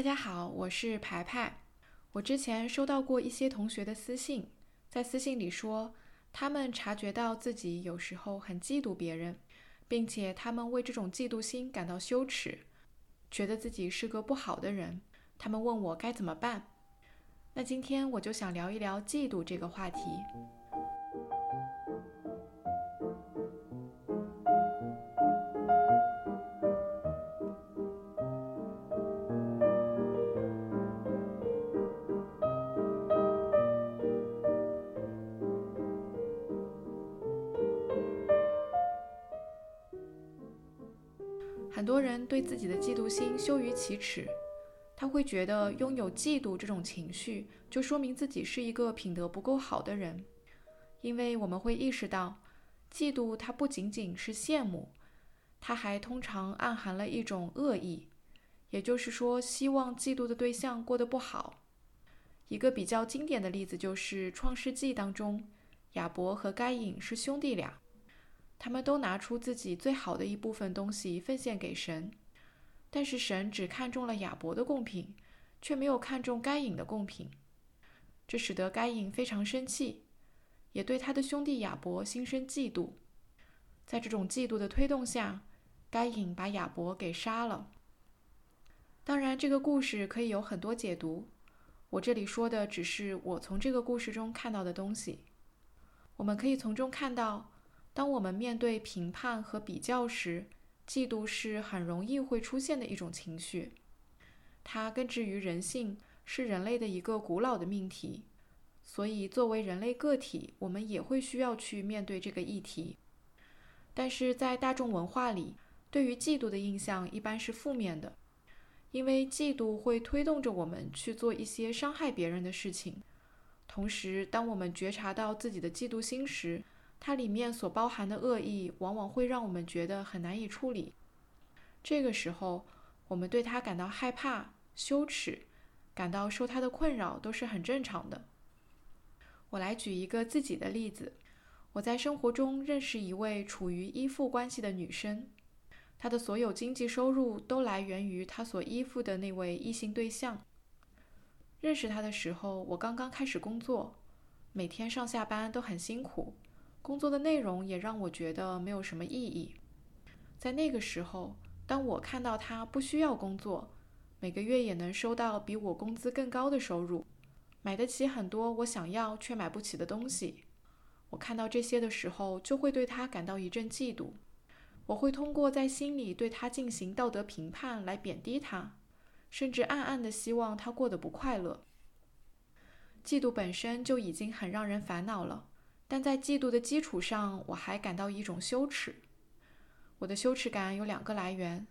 大家好，我是排排。我之前收到过一些同学的私信，在私信里说，他们察觉到自己有时候很嫉妒别人，并且他们为这种嫉妒心感到羞耻，觉得自己是个不好的人。他们问我该怎么办。那今天我就想聊一聊嫉妒这个话题。人对自己的嫉妒心羞于启齿，他会觉得拥有嫉妒这种情绪，就说明自己是一个品德不够好的人。因为我们会意识到，嫉妒它不仅仅是羡慕，它还通常暗含了一种恶意，也就是说，希望嫉妒的对象过得不好。一个比较经典的例子就是《创世纪》当中，亚伯和该隐是兄弟俩。他们都拿出自己最好的一部分东西奉献给神，但是神只看中了亚伯的贡品，却没有看中该隐的贡品，这使得该隐非常生气，也对他的兄弟亚伯心生嫉妒。在这种嫉妒的推动下，该隐把亚伯给杀了。当然，这个故事可以有很多解读，我这里说的只是我从这个故事中看到的东西。我们可以从中看到。当我们面对评判和比较时，嫉妒是很容易会出现的一种情绪。它根植于人性，是人类的一个古老的命题。所以，作为人类个体，我们也会需要去面对这个议题。但是在大众文化里，对于嫉妒的印象一般是负面的，因为嫉妒会推动着我们去做一些伤害别人的事情。同时，当我们觉察到自己的嫉妒心时，它里面所包含的恶意，往往会让我们觉得很难以处理。这个时候，我们对他感到害怕、羞耻，感到受他的困扰，都是很正常的。我来举一个自己的例子：我在生活中认识一位处于依附关系的女生，她的所有经济收入都来源于她所依附的那位异性对象。认识她的时候，我刚刚开始工作，每天上下班都很辛苦。工作的内容也让我觉得没有什么意义。在那个时候，当我看到他不需要工作，每个月也能收到比我工资更高的收入，买得起很多我想要却买不起的东西，我看到这些的时候，就会对他感到一阵嫉妒。我会通过在心里对他进行道德评判来贬低他，甚至暗暗的希望他过得不快乐。嫉妒本身就已经很让人烦恼了。但在嫉妒的基础上，我还感到一种羞耻。我的羞耻感有两个来源，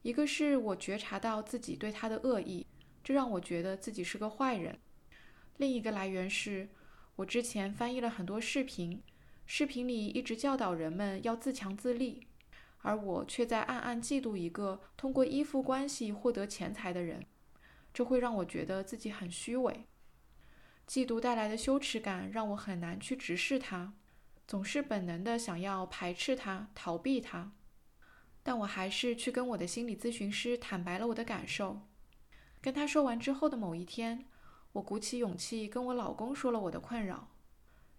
一个是我觉察到自己对他的恶意，这让我觉得自己是个坏人；另一个来源是我之前翻译了很多视频，视频里一直教导人们要自强自立，而我却在暗暗嫉妒一个通过依附关系获得钱财的人，这会让我觉得自己很虚伪。嫉妒带来的羞耻感让我很难去直视他，总是本能的想要排斥他、逃避他。但我还是去跟我的心理咨询师坦白了我的感受。跟他说完之后的某一天，我鼓起勇气跟我老公说了我的困扰。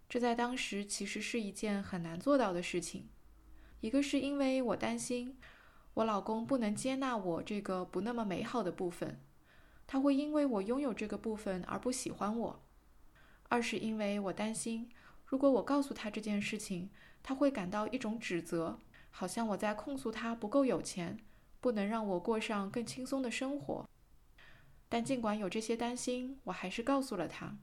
这在当时其实是一件很难做到的事情。一个是因为我担心我老公不能接纳我这个不那么美好的部分，他会因为我拥有这个部分而不喜欢我。二是因为我担心，如果我告诉他这件事情，他会感到一种指责，好像我在控诉他不够有钱，不能让我过上更轻松的生活。但尽管有这些担心，我还是告诉了他，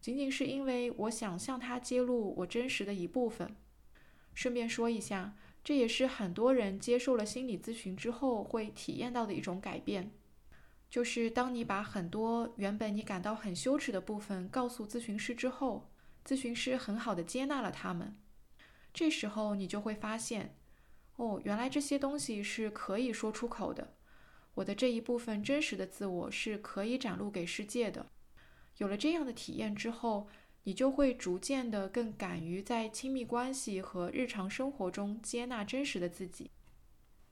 仅仅是因为我想向他揭露我真实的一部分。顺便说一下，这也是很多人接受了心理咨询之后会体验到的一种改变。就是当你把很多原本你感到很羞耻的部分告诉咨询师之后，咨询师很好的接纳了他们。这时候你就会发现，哦，原来这些东西是可以说出口的。我的这一部分真实的自我是可以展露给世界的。有了这样的体验之后，你就会逐渐的更敢于在亲密关系和日常生活中接纳真实的自己。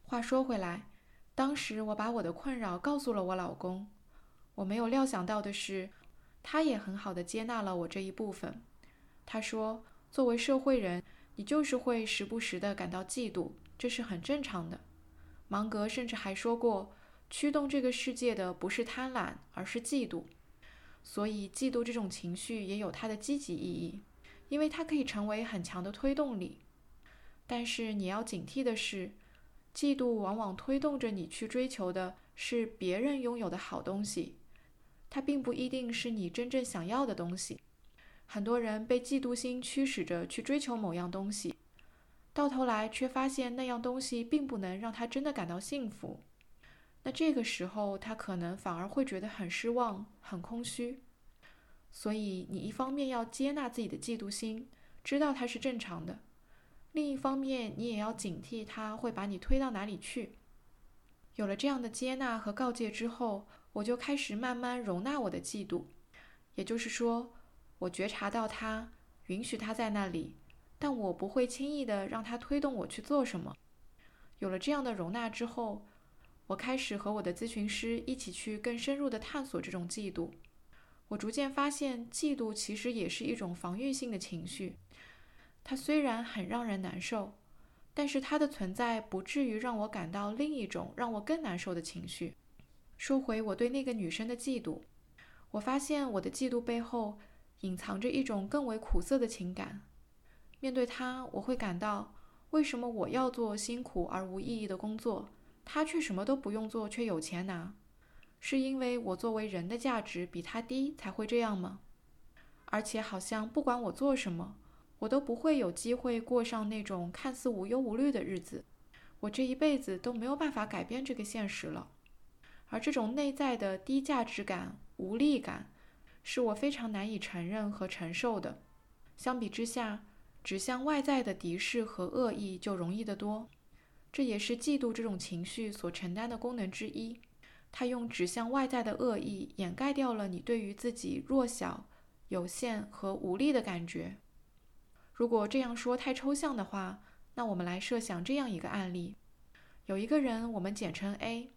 话说回来。当时我把我的困扰告诉了我老公，我没有料想到的是，他也很好的接纳了我这一部分。他说：“作为社会人，你就是会时不时的感到嫉妒，这是很正常的。”芒格甚至还说过，驱动这个世界的不是贪婪，而是嫉妒。所以，嫉妒这种情绪也有它的积极意义，因为它可以成为很强的推动力。但是，你要警惕的是。嫉妒往往推动着你去追求的是别人拥有的好东西，它并不一定是你真正想要的东西。很多人被嫉妒心驱使着去追求某样东西，到头来却发现那样东西并不能让他真的感到幸福。那这个时候，他可能反而会觉得很失望、很空虚。所以，你一方面要接纳自己的嫉妒心，知道它是正常的。另一方面，你也要警惕他会把你推到哪里去。有了这样的接纳和告诫之后，我就开始慢慢容纳我的嫉妒。也就是说，我觉察到他，允许他在那里，但我不会轻易的让他推动我去做什么。有了这样的容纳之后，我开始和我的咨询师一起去更深入的探索这种嫉妒。我逐渐发现，嫉妒其实也是一种防御性的情绪。它虽然很让人难受，但是它的存在不至于让我感到另一种让我更难受的情绪。说回我对那个女生的嫉妒，我发现我的嫉妒背后隐藏着一种更为苦涩的情感。面对她，我会感到为什么我要做辛苦而无意义的工作，她却什么都不用做却有钱拿？是因为我作为人的价值比她低才会这样吗？而且好像不管我做什么。我都不会有机会过上那种看似无忧无虑的日子，我这一辈子都没有办法改变这个现实了。而这种内在的低价值感、无力感，是我非常难以承认和承受的。相比之下，指向外在的敌视和恶意就容易得多。这也是嫉妒这种情绪所承担的功能之一。它用指向外在的恶意掩盖掉了你对于自己弱小、有限和无力的感觉。如果这样说太抽象的话，那我们来设想这样一个案例：有一个人，我们简称 A。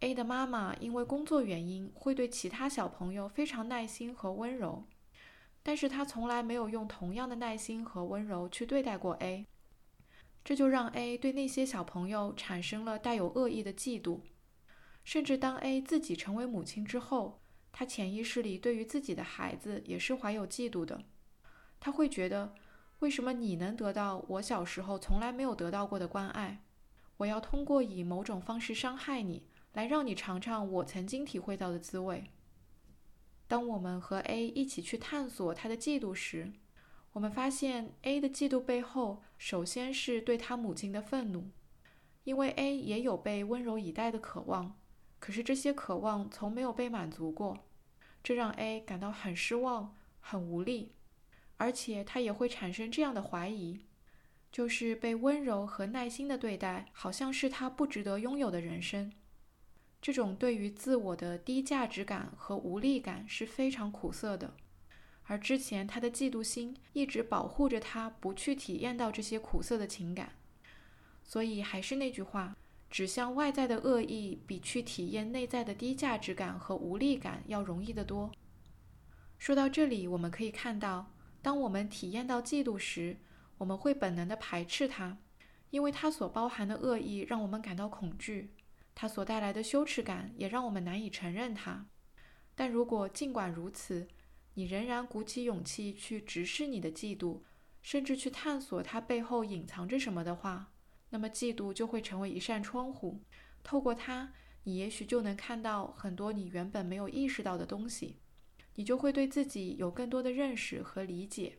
A 的妈妈因为工作原因，会对其他小朋友非常耐心和温柔，但是她从来没有用同样的耐心和温柔去对待过 A。这就让 A 对那些小朋友产生了带有恶意的嫉妒。甚至当 A 自己成为母亲之后，她潜意识里对于自己的孩子也是怀有嫉妒的。她会觉得。为什么你能得到我小时候从来没有得到过的关爱？我要通过以某种方式伤害你，来让你尝尝我曾经体会到的滋味。当我们和 A 一起去探索他的嫉妒时，我们发现 A 的嫉妒背后，首先是对他母亲的愤怒，因为 A 也有被温柔以待的渴望，可是这些渴望从没有被满足过，这让 A 感到很失望、很无力。而且他也会产生这样的怀疑，就是被温柔和耐心的对待，好像是他不值得拥有的人生。这种对于自我的低价值感和无力感是非常苦涩的。而之前他的嫉妒心一直保护着他，不去体验到这些苦涩的情感。所以还是那句话，指向外在的恶意，比去体验内在的低价值感和无力感要容易得多。说到这里，我们可以看到。当我们体验到嫉妒时，我们会本能地排斥它，因为它所包含的恶意让我们感到恐惧，它所带来的羞耻感也让我们难以承认它。但如果尽管如此，你仍然鼓起勇气去直视你的嫉妒，甚至去探索它背后隐藏着什么的话，那么嫉妒就会成为一扇窗户，透过它，你也许就能看到很多你原本没有意识到的东西。你就会对自己有更多的认识和理解，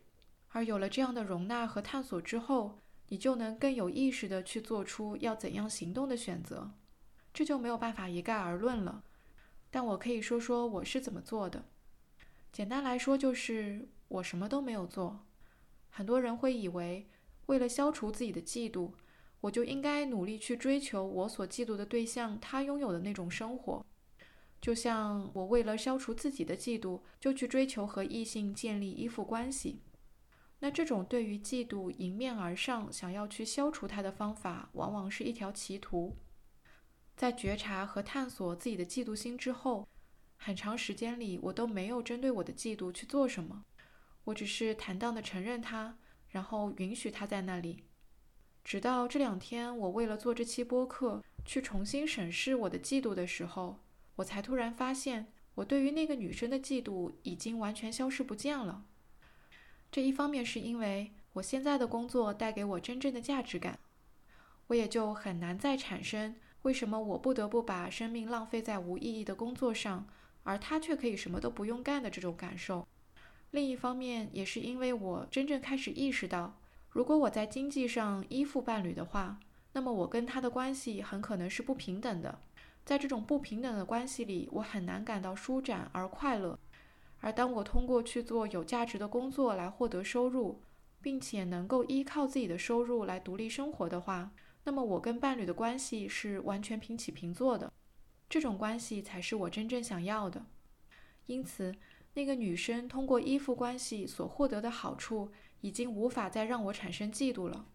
而有了这样的容纳和探索之后，你就能更有意识地去做出要怎样行动的选择。这就没有办法一概而论了，但我可以说说我是怎么做的。简单来说，就是我什么都没有做。很多人会以为，为了消除自己的嫉妒，我就应该努力去追求我所嫉妒的对象他拥有的那种生活。就像我为了消除自己的嫉妒，就去追求和异性建立依附关系，那这种对于嫉妒迎面而上，想要去消除它的方法，往往是一条歧途。在觉察和探索自己的嫉妒心之后，很长时间里我都没有针对我的嫉妒去做什么，我只是坦荡地承认它，然后允许它在那里。直到这两天，我为了做这期播客，去重新审视我的嫉妒的时候，我才突然发现，我对于那个女生的嫉妒已经完全消失不见了。这一方面是因为我现在的工作带给我真正的价值感，我也就很难再产生为什么我不得不把生命浪费在无意义的工作上，而她却可以什么都不用干的这种感受。另一方面，也是因为我真正开始意识到。如果我在经济上依附伴侣的话，那么我跟他的关系很可能是不平等的。在这种不平等的关系里，我很难感到舒展而快乐。而当我通过去做有价值的工作来获得收入，并且能够依靠自己的收入来独立生活的话，那么我跟伴侣的关系是完全平起平坐的。这种关系才是我真正想要的。因此，那个女生通过依附关系所获得的好处。已经无法再让我产生嫉妒了，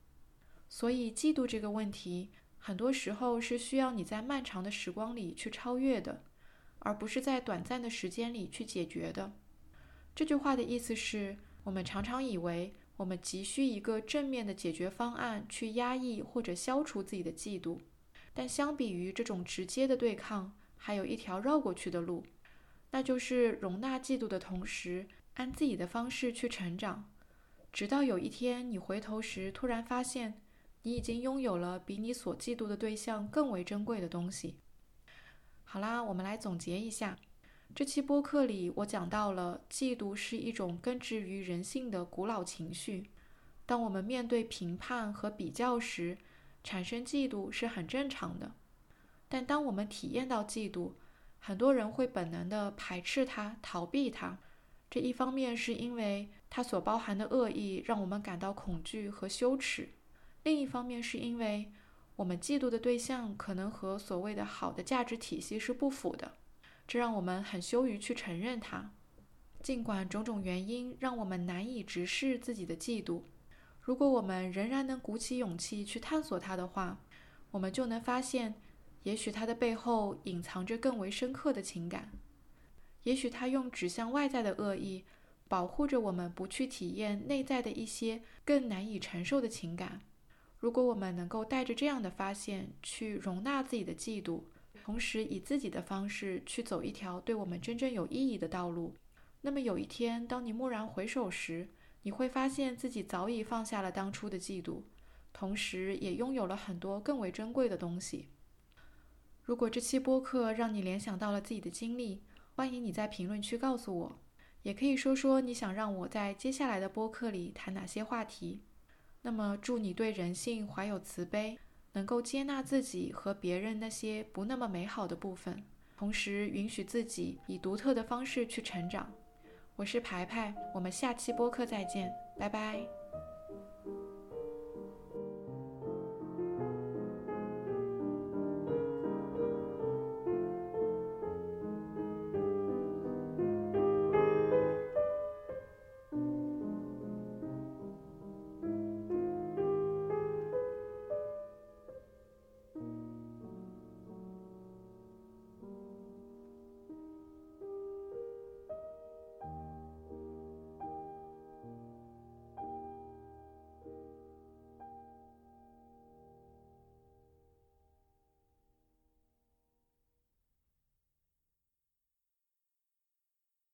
所以嫉妒这个问题，很多时候是需要你在漫长的时光里去超越的，而不是在短暂的时间里去解决的。这句话的意思是，我们常常以为我们急需一个正面的解决方案去压抑或者消除自己的嫉妒，但相比于这种直接的对抗，还有一条绕过去的路，那就是容纳嫉妒的同时，按自己的方式去成长。直到有一天，你回头时，突然发现，你已经拥有了比你所嫉妒的对象更为珍贵的东西。好啦，我们来总结一下，这期播客里，我讲到了嫉妒是一种根植于人性的古老情绪。当我们面对评判和比较时，产生嫉妒是很正常的。但当我们体验到嫉妒，很多人会本能地排斥它、逃避它。这一方面是因为它所包含的恶意让我们感到恐惧和羞耻，另一方面是因为我们嫉妒的对象可能和所谓的好的价值体系是不符的，这让我们很羞于去承认它。尽管种种原因让我们难以直视自己的嫉妒，如果我们仍然能鼓起勇气去探索它的话，我们就能发现，也许它的背后隐藏着更为深刻的情感。也许它用指向外在的恶意，保护着我们不去体验内在的一些更难以承受的情感。如果我们能够带着这样的发现去容纳自己的嫉妒，同时以自己的方式去走一条对我们真正有意义的道路，那么有一天，当你蓦然回首时，你会发现自己早已放下了当初的嫉妒，同时也拥有了很多更为珍贵的东西。如果这期播客让你联想到了自己的经历，欢迎你在评论区告诉我，也可以说说你想让我在接下来的播客里谈哪些话题。那么，祝你对人性怀有慈悲，能够接纳自己和别人那些不那么美好的部分，同时允许自己以独特的方式去成长。我是牌牌，我们下期播客再见，拜拜。